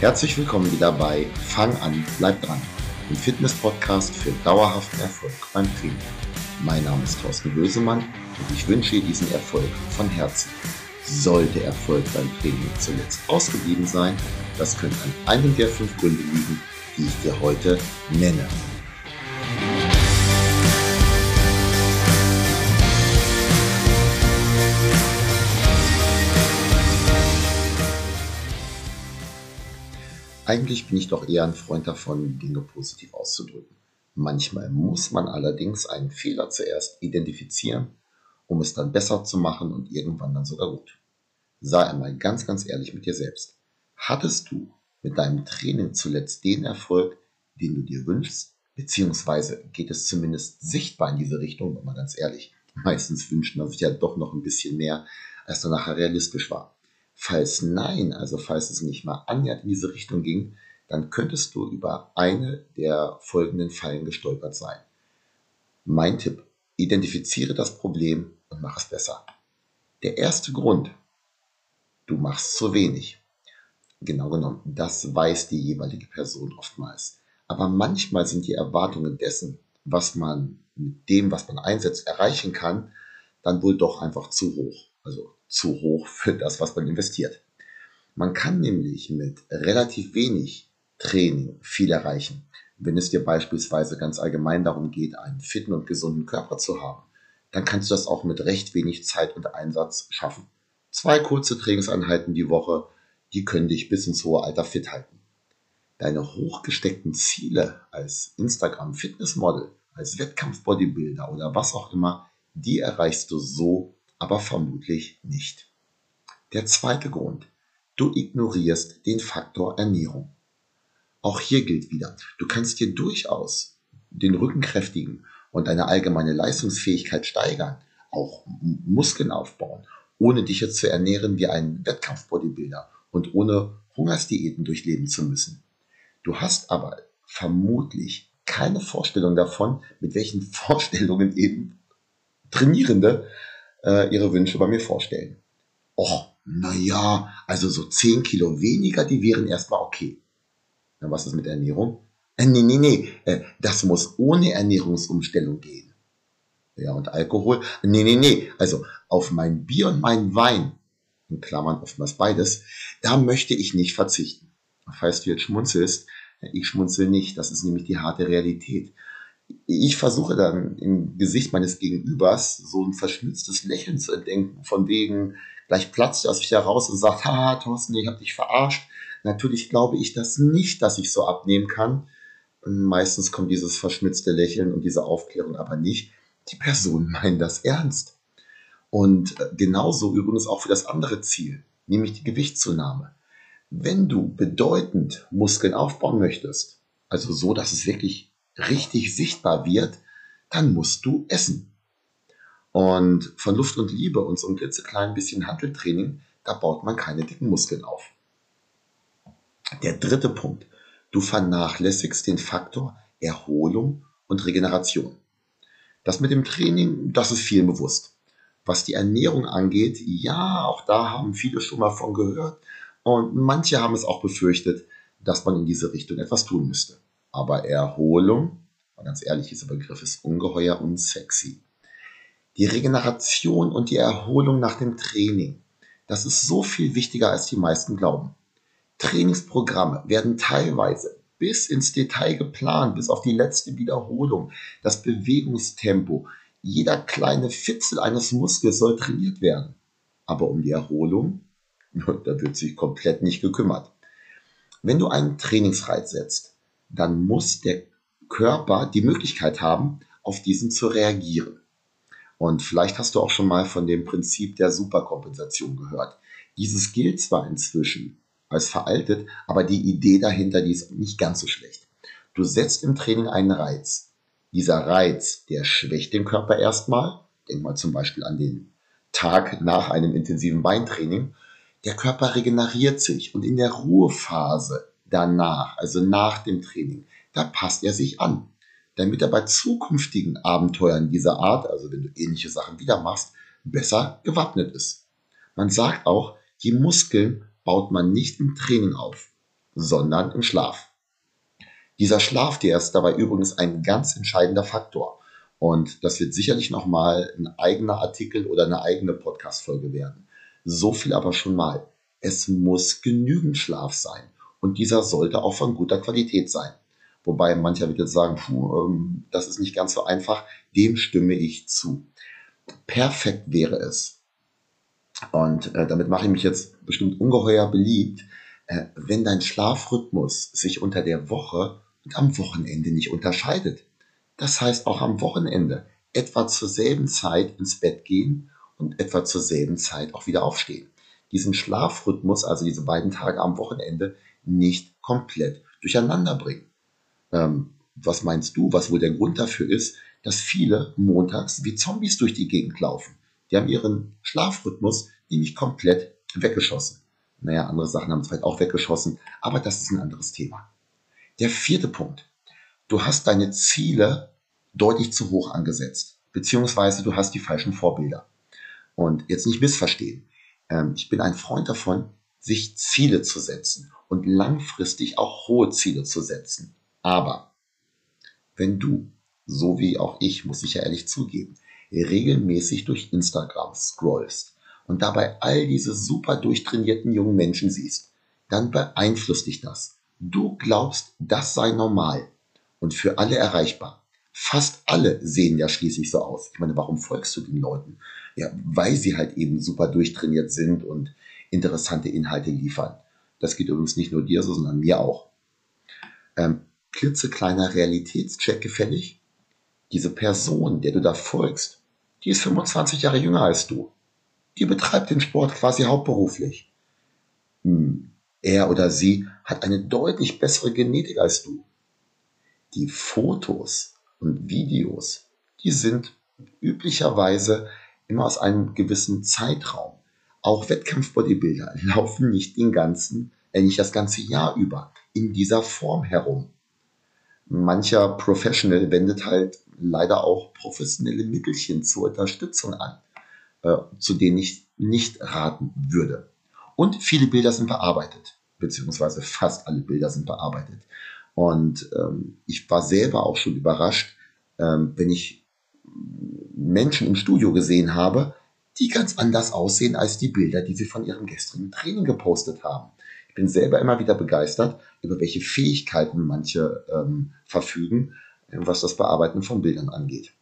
Herzlich willkommen wieder bei Fang an, bleib dran, dem Fitness-Podcast für dauerhaften Erfolg beim Training. Mein Name ist Thorsten Bösemann und ich wünsche dir diesen Erfolg von Herzen. Sollte Erfolg beim Training zuletzt ausgeblieben sein, das könnte an einem der fünf Gründe liegen, die ich dir heute nenne. Eigentlich bin ich doch eher ein Freund davon, Dinge positiv auszudrücken. Manchmal muss man allerdings einen Fehler zuerst identifizieren, um es dann besser zu machen und irgendwann dann sogar gut. Sei einmal ganz, ganz ehrlich mit dir selbst. Hattest du mit deinem Training zuletzt den Erfolg, den du dir wünschst? Beziehungsweise geht es zumindest sichtbar in diese Richtung, wenn man ganz ehrlich. Meistens wünscht man sich ja doch noch ein bisschen mehr, als dann nachher realistisch war. Falls nein, also falls es nicht mal annähernd in diese Richtung ging, dann könntest du über eine der folgenden Fallen gestolpert sein. Mein Tipp, identifiziere das Problem und mach es besser. Der erste Grund, du machst zu wenig. Genau genommen, das weiß die jeweilige Person oftmals. Aber manchmal sind die Erwartungen dessen, was man mit dem, was man einsetzt, erreichen kann, dann wohl doch einfach zu hoch. Also zu hoch für das, was man investiert. Man kann nämlich mit relativ wenig Training viel erreichen. Wenn es dir beispielsweise ganz allgemein darum geht, einen fitten und gesunden Körper zu haben, dann kannst du das auch mit recht wenig Zeit und Einsatz schaffen. Zwei kurze Trainingseinheiten die Woche, die können dich bis ins hohe Alter fit halten. Deine hochgesteckten Ziele als Instagram Fitnessmodel, als Wettkampf-Bodybuilder oder was auch immer, die erreichst du so aber vermutlich nicht. Der zweite Grund. Du ignorierst den Faktor Ernährung. Auch hier gilt wieder, du kannst dir durchaus den Rücken kräftigen und deine allgemeine Leistungsfähigkeit steigern, auch Muskeln aufbauen, ohne dich jetzt zu ernähren wie ein Wettkampfbodybuilder und ohne Hungersdiäten durchleben zu müssen. Du hast aber vermutlich keine Vorstellung davon, mit welchen Vorstellungen eben Trainierende äh, ihre Wünsche bei mir vorstellen. Och, naja, also so 10 Kilo weniger, die wären erstmal okay. Na, was ist mit Ernährung? Äh, nee, nee, nee, äh, das muss ohne Ernährungsumstellung gehen. Ja, und Alkohol? Nee, nee, nee, also auf mein Bier und meinen Wein, in Klammern oftmals beides, da möchte ich nicht verzichten. Falls du jetzt schmunzelst, ich schmunzel nicht, das ist nämlich die harte Realität ich versuche dann im Gesicht meines Gegenübers so ein verschmitztes Lächeln zu entdenken, von wegen, gleich platzt er aus sich heraus und sagt, haha, Thorsten, ich habe dich verarscht. Natürlich glaube ich das nicht, dass ich so abnehmen kann. Und meistens kommt dieses verschmitzte Lächeln und diese Aufklärung aber nicht. Die Personen meinen das ernst. Und äh, genauso übrigens auch für das andere Ziel, nämlich die Gewichtszunahme. Wenn du bedeutend Muskeln aufbauen möchtest, also so, dass es wirklich richtig sichtbar wird, dann musst du essen. Und von Luft und Liebe und so ein klitzeklein bisschen Handeltraining, da baut man keine dicken Muskeln auf. Der dritte Punkt. Du vernachlässigst den Faktor Erholung und Regeneration. Das mit dem Training, das ist vielen bewusst. Was die Ernährung angeht, ja, auch da haben viele schon mal von gehört. Und manche haben es auch befürchtet, dass man in diese Richtung etwas tun müsste. Aber Erholung, ganz ehrlich, dieser Begriff ist ungeheuer unsexy. Die Regeneration und die Erholung nach dem Training, das ist so viel wichtiger, als die meisten glauben. Trainingsprogramme werden teilweise bis ins Detail geplant, bis auf die letzte Wiederholung. Das Bewegungstempo, jeder kleine Fitzel eines Muskels soll trainiert werden. Aber um die Erholung, da wird sich komplett nicht gekümmert. Wenn du einen Trainingsreiz setzt, dann muss der Körper die Möglichkeit haben, auf diesen zu reagieren. Und vielleicht hast du auch schon mal von dem Prinzip der Superkompensation gehört. Dieses gilt zwar inzwischen als veraltet, aber die Idee dahinter, die ist nicht ganz so schlecht. Du setzt im Training einen Reiz. Dieser Reiz, der schwächt den Körper erstmal. Denk mal zum Beispiel an den Tag nach einem intensiven Beintraining. Der Körper regeneriert sich und in der Ruhephase danach, also nach dem Training, da passt er sich an. Damit er bei zukünftigen Abenteuern dieser Art, also wenn du ähnliche Sachen wieder machst, besser gewappnet ist. Man sagt auch, die Muskeln baut man nicht im Training auf. sondern im Schlaf. Dieser Schlaf, der ist dabei übrigens ein ganz entscheidender Faktor. Und das wird sicherlich nochmal ein eigener Artikel oder eine eigene Podcast-Folge werden. So viel aber schon mal. Es muss genügend Schlaf sein. Und dieser sollte auch von guter Qualität sein. Wobei mancher wird jetzt sagen, puh, ähm, das ist nicht ganz so einfach. Dem stimme ich zu. Perfekt wäre es. Und äh, damit mache ich mich jetzt bestimmt ungeheuer beliebt, äh, wenn dein Schlafrhythmus sich unter der Woche und am Wochenende nicht unterscheidet. Das heißt auch am Wochenende etwa zur selben Zeit ins Bett gehen und etwa zur selben Zeit auch wieder aufstehen. Diesen Schlafrhythmus, also diese beiden Tage am Wochenende, nicht komplett durcheinander bringen. Ähm, was meinst du, was wohl der Grund dafür ist, dass viele montags wie Zombies durch die Gegend laufen? Die haben ihren Schlafrhythmus nämlich komplett weggeschossen. Naja, andere Sachen haben es vielleicht auch weggeschossen, aber das ist ein anderes Thema. Der vierte Punkt. Du hast deine Ziele deutlich zu hoch angesetzt, beziehungsweise du hast die falschen Vorbilder. Und jetzt nicht missverstehen. Ähm, ich bin ein Freund davon, sich Ziele zu setzen und langfristig auch hohe Ziele zu setzen. Aber wenn du, so wie auch ich, muss ich ja ehrlich zugeben, regelmäßig durch Instagram scrollst und dabei all diese super durchtrainierten jungen Menschen siehst, dann beeinflusst dich das. Du glaubst, das sei normal und für alle erreichbar. Fast alle sehen ja schließlich so aus. Ich meine, warum folgst du den Leuten? Ja, weil sie halt eben super durchtrainiert sind und interessante Inhalte liefern. Das geht übrigens nicht nur dir so, sondern mir auch. Ähm, klitzekleiner Realitätscheck gefällig. Diese Person, der du da folgst, die ist 25 Jahre jünger als du. Die betreibt den Sport quasi hauptberuflich. Hm, er oder sie hat eine deutlich bessere Genetik als du. Die Fotos und Videos, die sind üblicherweise immer aus einem gewissen Zeitraum. Auch Wettkampfbodybuilder laufen nicht den ganzen, äh, nicht das ganze Jahr über in dieser Form herum. Mancher Professional wendet halt leider auch professionelle Mittelchen zur Unterstützung an, äh, zu denen ich nicht raten würde. Und viele Bilder sind bearbeitet, beziehungsweise fast alle Bilder sind bearbeitet. Und ähm, ich war selber auch schon überrascht, ähm, wenn ich Menschen im Studio gesehen habe, die ganz anders aussehen als die Bilder, die sie von ihrem gestrigen Training gepostet haben. Ich bin selber immer wieder begeistert, über welche Fähigkeiten manche ähm, verfügen, was das Bearbeiten von Bildern angeht.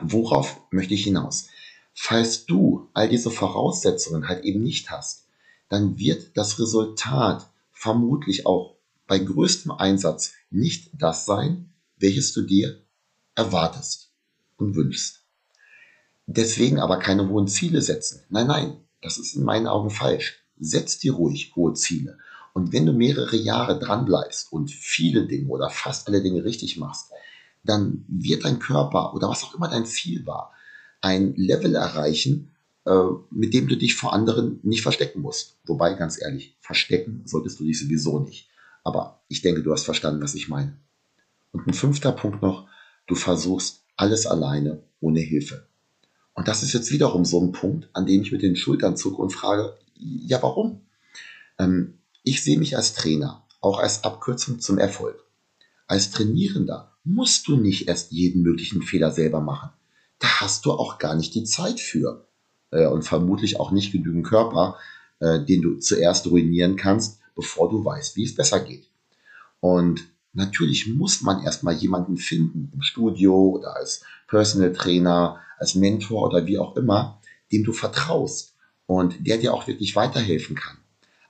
Worauf möchte ich hinaus? Falls du all diese Voraussetzungen halt eben nicht hast, dann wird das Resultat vermutlich auch bei größtem Einsatz nicht das sein, welches du dir erwartest und wünschst. Deswegen aber keine hohen Ziele setzen. Nein, nein, das ist in meinen Augen falsch. Setz dir ruhig hohe Ziele. Und wenn du mehrere Jahre dran bleibst und viele Dinge oder fast alle Dinge richtig machst, dann wird dein Körper oder was auch immer dein Ziel war, ein Level erreichen, äh, mit dem du dich vor anderen nicht verstecken musst. Wobei, ganz ehrlich, verstecken solltest du dich sowieso nicht. Aber ich denke, du hast verstanden, was ich meine. Und ein fünfter Punkt noch, du versuchst alles alleine ohne Hilfe. Und das ist jetzt wiederum so ein Punkt, an dem ich mit den Schultern zucke und frage, ja, warum? Ähm, ich sehe mich als Trainer, auch als Abkürzung zum Erfolg. Als Trainierender musst du nicht erst jeden möglichen Fehler selber machen. Da hast du auch gar nicht die Zeit für. Äh, und vermutlich auch nicht genügend Körper, äh, den du zuerst ruinieren kannst, bevor du weißt, wie es besser geht. Und natürlich muss man erstmal jemanden finden im Studio oder als Personal Trainer, als Mentor oder wie auch immer, dem du vertraust und der dir auch wirklich weiterhelfen kann.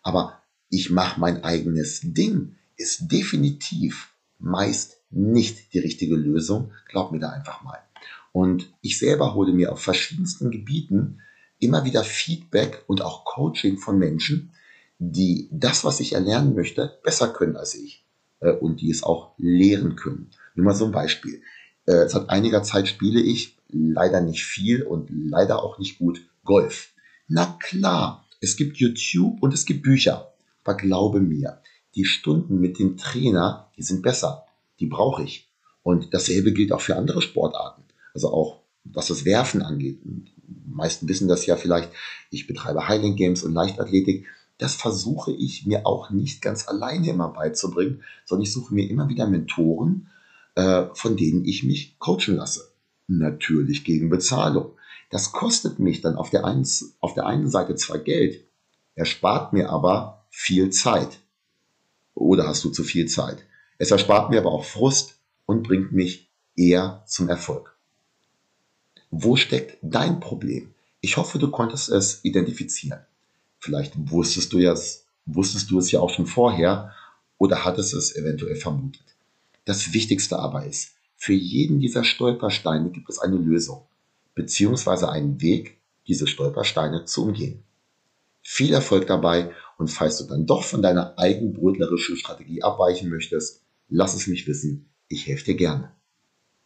Aber ich mache mein eigenes Ding ist definitiv meist nicht die richtige Lösung. Glaub mir da einfach mal. Und ich selber hole mir auf verschiedensten Gebieten immer wieder Feedback und auch Coaching von Menschen, die das, was ich erlernen möchte, besser können als ich äh, und die es auch lehren können. Nur mal so ein Beispiel. Äh, seit einiger Zeit spiele ich leider nicht viel und leider auch nicht gut Golf. Na klar, es gibt YouTube und es gibt Bücher. Aber glaube mir, die Stunden mit dem Trainer, die sind besser. Die brauche ich. Und dasselbe gilt auch für andere Sportarten. Also auch was das Werfen angeht. Die meisten wissen das ja vielleicht. Ich betreibe Highland Games und Leichtathletik. das versuche ich mir auch nicht ganz alleine immer beizubringen, sondern ich suche mir immer wieder Mentoren, äh, von denen ich mich coachen lasse. Natürlich gegen Bezahlung. Das kostet mich dann auf der, einen, auf der einen Seite zwar Geld, erspart mir aber viel Zeit. Oder hast du zu viel Zeit? Es erspart mir aber auch Frust und bringt mich eher zum Erfolg. Wo steckt dein Problem? Ich hoffe, du konntest es identifizieren. Vielleicht wusstest du, es, wusstest du es ja auch schon vorher oder hattest es eventuell vermutet. Das Wichtigste aber ist, für jeden dieser Stolpersteine gibt es eine Lösung, beziehungsweise einen Weg, diese Stolpersteine zu umgehen. Viel Erfolg dabei und falls du dann doch von deiner eigenbrötlerischen Strategie abweichen möchtest, lass es mich wissen, ich helfe dir gerne.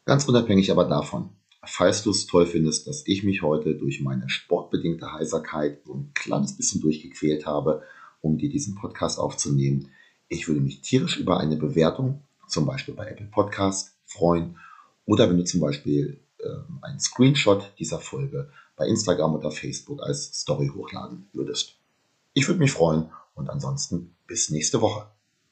Ganz unabhängig aber davon, falls du es toll findest, dass ich mich heute durch meine sportbedingte Heiserkeit so ein kleines bisschen durchgequält habe, um dir diesen Podcast aufzunehmen, ich würde mich tierisch über eine Bewertung, zum Beispiel bei Apple Podcast, freuen oder wenn du zum Beispiel äh, einen Screenshot dieser Folge bei Instagram oder Facebook als Story hochladen würdest. Ich würde mich freuen und ansonsten bis nächste Woche.